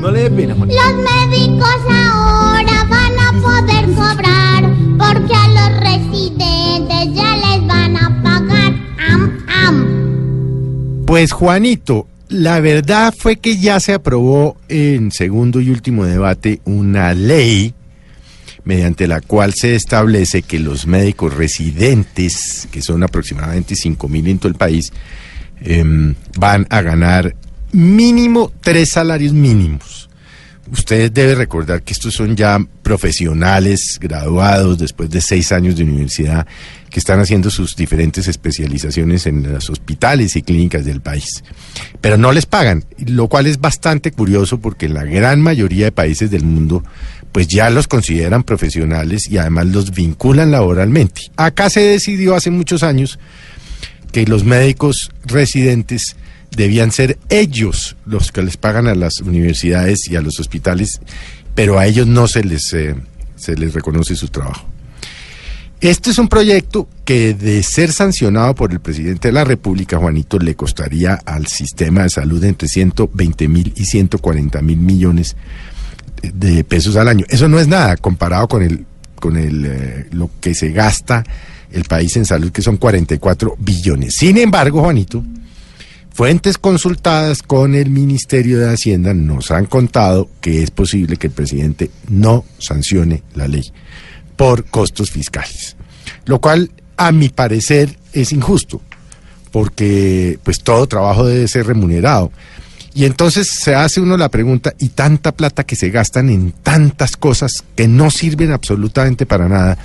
No le dé pena, Juan. Los médicos ahora van a poder cobrar porque a los residentes ya les van a pagar. Am, am. Pues Juanito, la verdad fue que ya se aprobó en segundo y último debate una ley mediante la cual se establece que los médicos residentes, que son aproximadamente 5 mil en todo el país, em, van a ganar mínimo tres salarios mínimos. Ustedes deben recordar que estos son ya profesionales graduados después de seis años de universidad que están haciendo sus diferentes especializaciones en los hospitales y clínicas del país. Pero no les pagan, lo cual es bastante curioso porque en la gran mayoría de países del mundo pues ya los consideran profesionales y además los vinculan laboralmente. Acá se decidió hace muchos años que los médicos residentes debían ser ellos los que les pagan a las universidades y a los hospitales, pero a ellos no se les, eh, se les reconoce su trabajo. Este es un proyecto que de ser sancionado por el presidente de la República, Juanito, le costaría al sistema de salud entre 120 mil y 140 mil millones de pesos al año. Eso no es nada comparado con el con el eh, lo que se gasta el país en salud, que son 44 billones. Sin embargo, Juanito, fuentes consultadas con el Ministerio de Hacienda nos han contado que es posible que el presidente no sancione la ley por costos fiscales, lo cual a mi parecer es injusto, porque pues todo trabajo debe ser remunerado. Y entonces se hace uno la pregunta, y tanta plata que se gastan en tantas cosas que no sirven absolutamente para nada,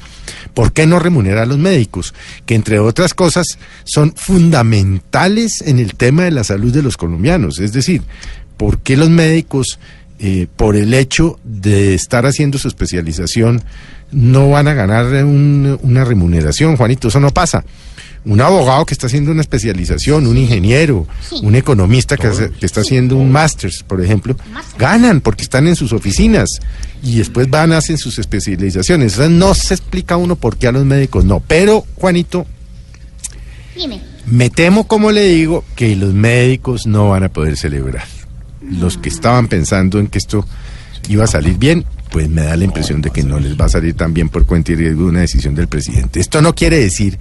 ¿por qué no remunerar a los médicos? Que entre otras cosas son fundamentales en el tema de la salud de los colombianos. Es decir, ¿por qué los médicos, eh, por el hecho de estar haciendo su especialización, no van a ganar un- una remuneración, Juanito? Eso no pasa. Un abogado que está haciendo una especialización, un ingeniero, Sí. un economista que, hace- que está haciendo un máster, por ejemplo, ganan porque están en sus oficinas y después van, hacen sus especializaciones. O sea, no se explica uno por qué a los médicos no. Pero, Juanito, Dime. me temo, como le digo, que los médicos no van a poder celebrar. Los que estaban pensando en que esto iba a salir bien, pues me da la impresión de que no les va a salir tan bien por cuenta y riesgo de una decisión del presidente. Esto no quiere decir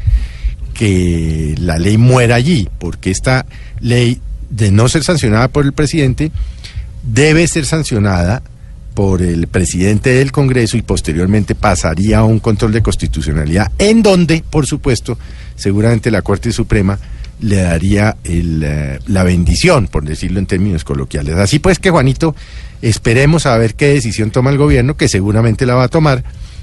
que la ley muera allí, porque esta ley, de no ser sancionada por el presidente, debe ser sancionada por el presidente del Congreso y posteriormente pasaría a un control de constitucionalidad, en donde, por supuesto, seguramente la Corte Suprema le daría el, eh, la bendición, por decirlo en términos coloquiales. Así pues que, Juanito, esperemos a ver qué decisión toma el gobierno, que seguramente la va a tomar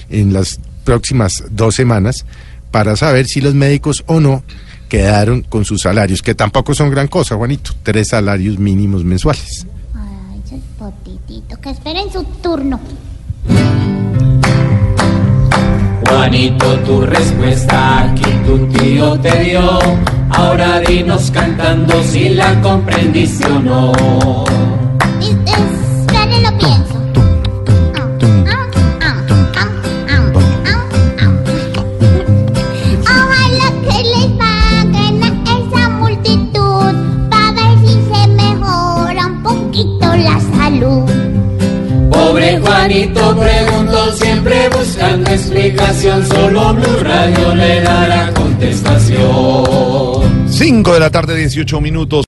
en las próximas dos semanas, para saber si los médicos o no quedaron con sus salarios, que tampoco son gran cosa, Juanito, tres salarios mínimos mensuales. Ay, esos potititos, que esperen su turno. Juanito, tu respuesta aquí tu tío te dio. Ahora dinos cantando si la comprendiste o no. Es- Juanito preguntó siempre buscando explicación. Solo Blue Radio le dará contestación. 5 de la tarde, 18 minutos.